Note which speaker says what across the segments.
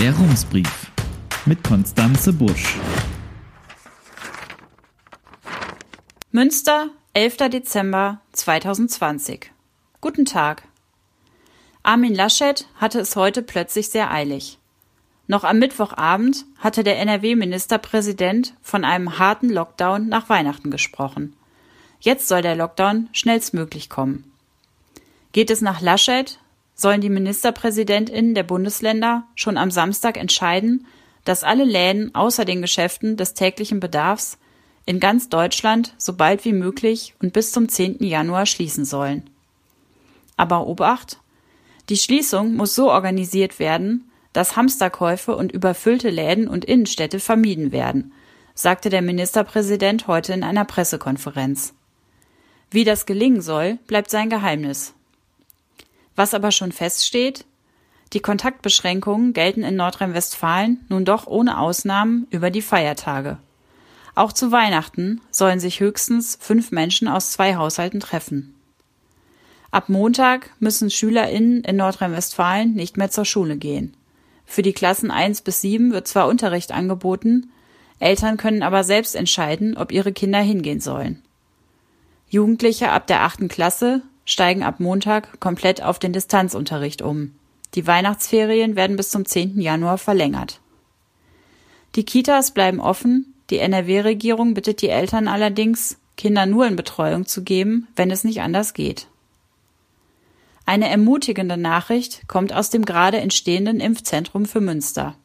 Speaker 1: Der Rumsbrief mit Konstanze Busch.
Speaker 2: Münster, 11. Dezember 2020. Guten Tag. Armin Laschet hatte es heute plötzlich sehr eilig. Noch am Mittwochabend hatte der NRW-Ministerpräsident von einem harten Lockdown nach Weihnachten gesprochen. Jetzt soll der Lockdown schnellstmöglich kommen. Geht es nach Laschet, sollen die Ministerpräsidentinnen der Bundesländer schon am Samstag entscheiden, dass alle Läden außer den Geschäften des täglichen Bedarfs in ganz Deutschland so bald wie möglich und bis zum 10. Januar schließen sollen. Aber Obacht, die Schließung muss so organisiert werden, dass Hamsterkäufe und überfüllte Läden und Innenstädte vermieden werden, sagte der Ministerpräsident heute in einer Pressekonferenz. Wie das gelingen soll, bleibt sein Geheimnis. Was aber schon feststeht, die Kontaktbeschränkungen gelten in Nordrhein-Westfalen nun doch ohne Ausnahmen über die Feiertage. Auch zu Weihnachten sollen sich höchstens fünf Menschen aus zwei Haushalten treffen. Ab Montag müssen SchülerInnen in Nordrhein-Westfalen nicht mehr zur Schule gehen. Für die Klassen 1 bis 7 wird zwar Unterricht angeboten, Eltern können aber selbst entscheiden, ob ihre Kinder hingehen sollen. Jugendliche ab der achten Klasse steigen ab Montag komplett auf den Distanzunterricht um. Die Weihnachtsferien werden bis zum 10. Januar verlängert. Die Kitas bleiben offen, die NRW-Regierung bittet die Eltern allerdings, Kinder nur in Betreuung zu geben, wenn es nicht anders geht. Eine ermutigende Nachricht kommt aus dem gerade entstehenden Impfzentrum für Münster.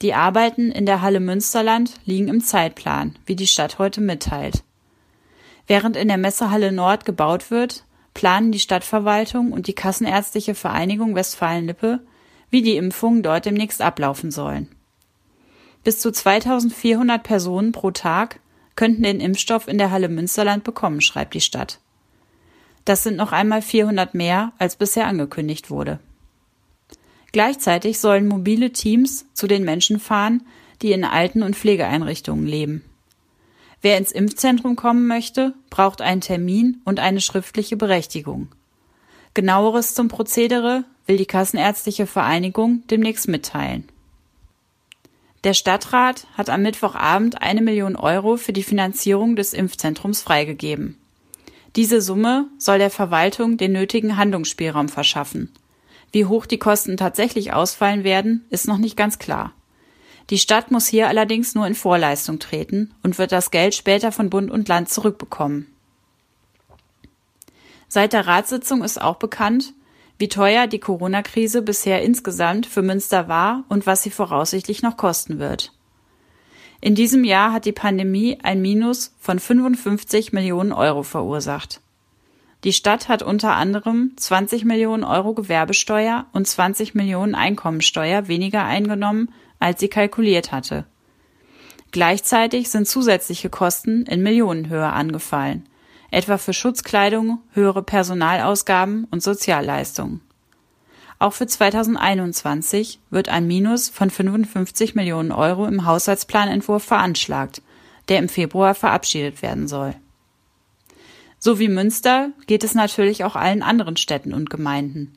Speaker 2: Die Arbeiten in der Halle Münsterland liegen im Zeitplan, wie die Stadt heute mitteilt. Während in der Messehalle Nord gebaut wird, planen die Stadtverwaltung und die Kassenärztliche Vereinigung Westfalen-Lippe, wie die Impfungen dort demnächst ablaufen sollen. Bis zu 2400 Personen pro Tag könnten den Impfstoff in der Halle Münsterland bekommen, schreibt die Stadt. Das sind noch einmal 400 mehr, als bisher angekündigt wurde. Gleichzeitig sollen mobile Teams zu den Menschen fahren, die in Alten- und Pflegeeinrichtungen leben. Wer ins Impfzentrum kommen möchte, braucht einen Termin und eine schriftliche Berechtigung. Genaueres zum Prozedere will die Kassenärztliche Vereinigung demnächst mitteilen. Der Stadtrat hat am Mittwochabend eine Million Euro für die Finanzierung des Impfzentrums freigegeben. Diese Summe soll der Verwaltung den nötigen Handlungsspielraum verschaffen. Wie hoch die Kosten tatsächlich ausfallen werden, ist noch nicht ganz klar. Die Stadt muss hier allerdings nur in Vorleistung treten und wird das Geld später von Bund und Land zurückbekommen. Seit der Ratssitzung ist auch bekannt, wie teuer die Corona-Krise bisher insgesamt für Münster war und was sie voraussichtlich noch kosten wird. In diesem Jahr hat die Pandemie ein Minus von 55 Millionen Euro verursacht. Die Stadt hat unter anderem 20 Millionen Euro Gewerbesteuer und 20 Millionen Einkommensteuer weniger eingenommen als sie kalkuliert hatte. Gleichzeitig sind zusätzliche Kosten in Millionenhöhe angefallen, etwa für Schutzkleidung, höhere Personalausgaben und Sozialleistungen. Auch für 2021 wird ein Minus von 55 Millionen Euro im Haushaltsplanentwurf veranschlagt, der im Februar verabschiedet werden soll. So wie Münster geht es natürlich auch allen anderen Städten und Gemeinden.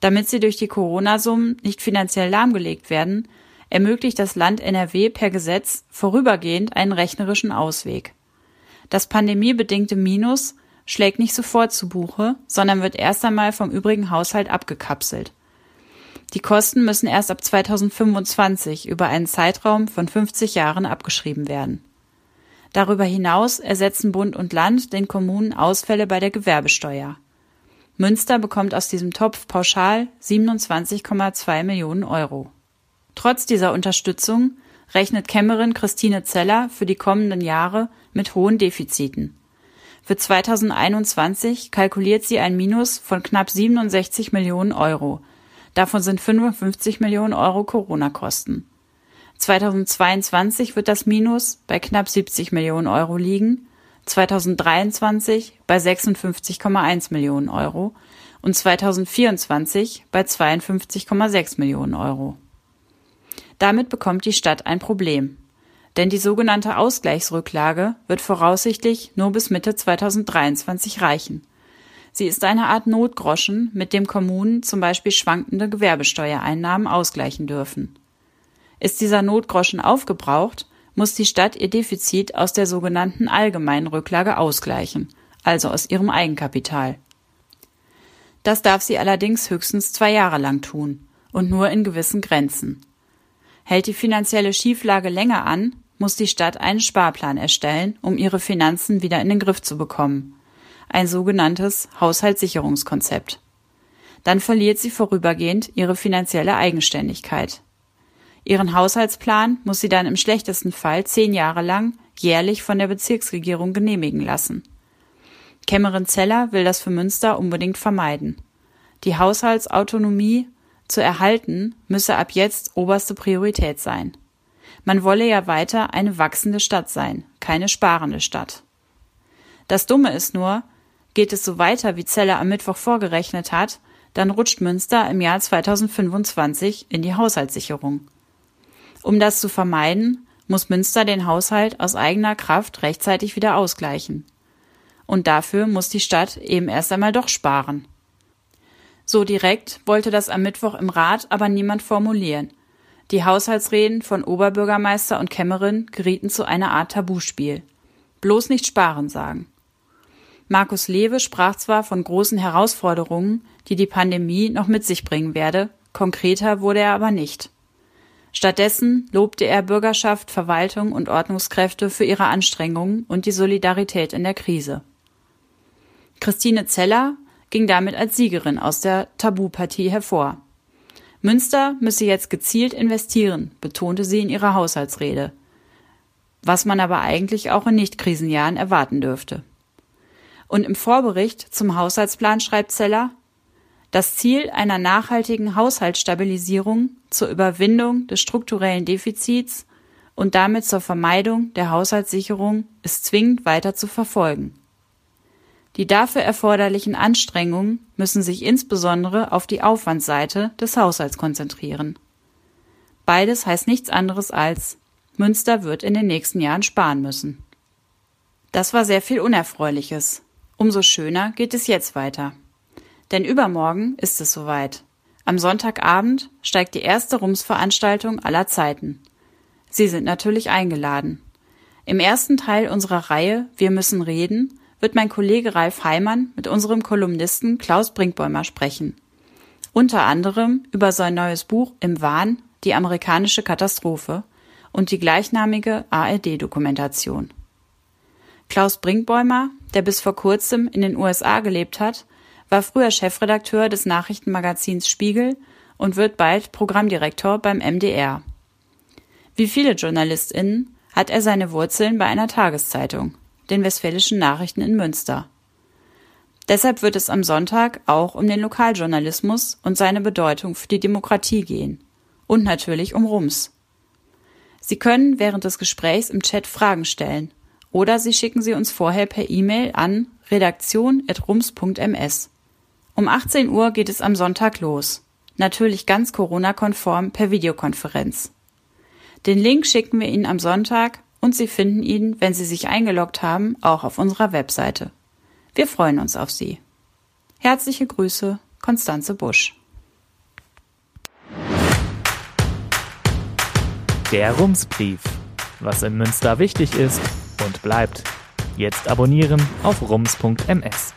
Speaker 2: Damit sie durch die Corona-Summen nicht finanziell lahmgelegt werden, ermöglicht das Land NRW per Gesetz vorübergehend einen rechnerischen Ausweg. Das pandemiebedingte Minus schlägt nicht sofort zu Buche, sondern wird erst einmal vom übrigen Haushalt abgekapselt. Die Kosten müssen erst ab 2025 über einen Zeitraum von 50 Jahren abgeschrieben werden. Darüber hinaus ersetzen Bund und Land den Kommunen Ausfälle bei der Gewerbesteuer. Münster bekommt aus diesem Topf pauschal 27,2 Millionen Euro. Trotz dieser Unterstützung rechnet Kämmerin Christine Zeller für die kommenden Jahre mit hohen Defiziten. Für 2021 kalkuliert sie ein Minus von knapp 67 Millionen Euro. Davon sind 55 Millionen Euro Corona-Kosten. 2022 wird das Minus bei knapp 70 Millionen Euro liegen, 2023 bei 56,1 Millionen Euro und 2024 bei 52,6 Millionen Euro. Damit bekommt die Stadt ein Problem. Denn die sogenannte Ausgleichsrücklage wird voraussichtlich nur bis Mitte 2023 reichen. Sie ist eine Art Notgroschen, mit dem Kommunen zum Beispiel schwankende Gewerbesteuereinnahmen ausgleichen dürfen. Ist dieser Notgroschen aufgebraucht, muss die Stadt ihr Defizit aus der sogenannten allgemeinen Rücklage ausgleichen, also aus ihrem Eigenkapital. Das darf sie allerdings höchstens zwei Jahre lang tun und nur in gewissen Grenzen. Hält die finanzielle Schieflage länger an, muss die Stadt einen Sparplan erstellen, um ihre Finanzen wieder in den Griff zu bekommen. Ein sogenanntes Haushaltssicherungskonzept. Dann verliert sie vorübergehend ihre finanzielle Eigenständigkeit. Ihren Haushaltsplan muss sie dann im schlechtesten Fall zehn Jahre lang jährlich von der Bezirksregierung genehmigen lassen. Kämmerin Zeller will das für Münster unbedingt vermeiden. Die Haushaltsautonomie zu erhalten müsse ab jetzt oberste Priorität sein. Man wolle ja weiter eine wachsende Stadt sein, keine sparende Stadt. Das Dumme ist nur, geht es so weiter, wie Zeller am Mittwoch vorgerechnet hat, dann rutscht Münster im Jahr 2025 in die Haushaltssicherung. Um das zu vermeiden, muss Münster den Haushalt aus eigener Kraft rechtzeitig wieder ausgleichen. Und dafür muss die Stadt eben erst einmal doch sparen. So direkt wollte das am Mittwoch im Rat aber niemand formulieren. Die Haushaltsreden von Oberbürgermeister und Kämmerin gerieten zu einer Art Tabuspiel. Bloß nicht sparen sagen. Markus Lewe sprach zwar von großen Herausforderungen, die die Pandemie noch mit sich bringen werde, konkreter wurde er aber nicht. Stattdessen lobte er Bürgerschaft, Verwaltung und Ordnungskräfte für ihre Anstrengungen und die Solidarität in der Krise. Christine Zeller ging damit als Siegerin aus der Tabupartie hervor. Münster müsse jetzt gezielt investieren, betonte sie in ihrer Haushaltsrede, was man aber eigentlich auch in Nicht-Krisenjahren erwarten dürfte. Und im Vorbericht zum Haushaltsplan schreibt Zeller, das Ziel einer nachhaltigen Haushaltsstabilisierung zur Überwindung des strukturellen Defizits und damit zur Vermeidung der Haushaltssicherung ist zwingend weiter zu verfolgen. Die dafür erforderlichen Anstrengungen müssen sich insbesondere auf die Aufwandseite des Haushalts konzentrieren. Beides heißt nichts anderes als Münster wird in den nächsten Jahren sparen müssen. Das war sehr viel Unerfreuliches. Umso schöner geht es jetzt weiter. Denn übermorgen ist es soweit. Am Sonntagabend steigt die erste Rumsveranstaltung aller Zeiten. Sie sind natürlich eingeladen. Im ersten Teil unserer Reihe Wir müssen reden wird mein Kollege Ralf Heimann mit unserem Kolumnisten Klaus Brinkbäumer sprechen. Unter anderem über sein neues Buch Im Wahn, die amerikanische Katastrophe und die gleichnamige ARD-Dokumentation. Klaus Brinkbäumer, der bis vor kurzem in den USA gelebt hat, war früher Chefredakteur des Nachrichtenmagazins Spiegel und wird bald Programmdirektor beim MDR. Wie viele JournalistInnen hat er seine Wurzeln bei einer Tageszeitung, den Westfälischen Nachrichten in Münster. Deshalb wird es am Sonntag auch um den Lokaljournalismus und seine Bedeutung für die Demokratie gehen. Und natürlich um Rums. Sie können während des Gesprächs im Chat Fragen stellen oder Sie schicken sie uns vorher per E-Mail an redaktion.rums.ms. Um 18 Uhr geht es am Sonntag los. Natürlich ganz Corona-konform per Videokonferenz. Den Link schicken wir Ihnen am Sonntag und Sie finden ihn, wenn Sie sich eingeloggt haben, auch auf unserer Webseite. Wir freuen uns auf Sie. Herzliche Grüße, Konstanze Busch.
Speaker 1: Der Rumsbrief. Was in Münster wichtig ist und bleibt. Jetzt abonnieren auf rums.ms.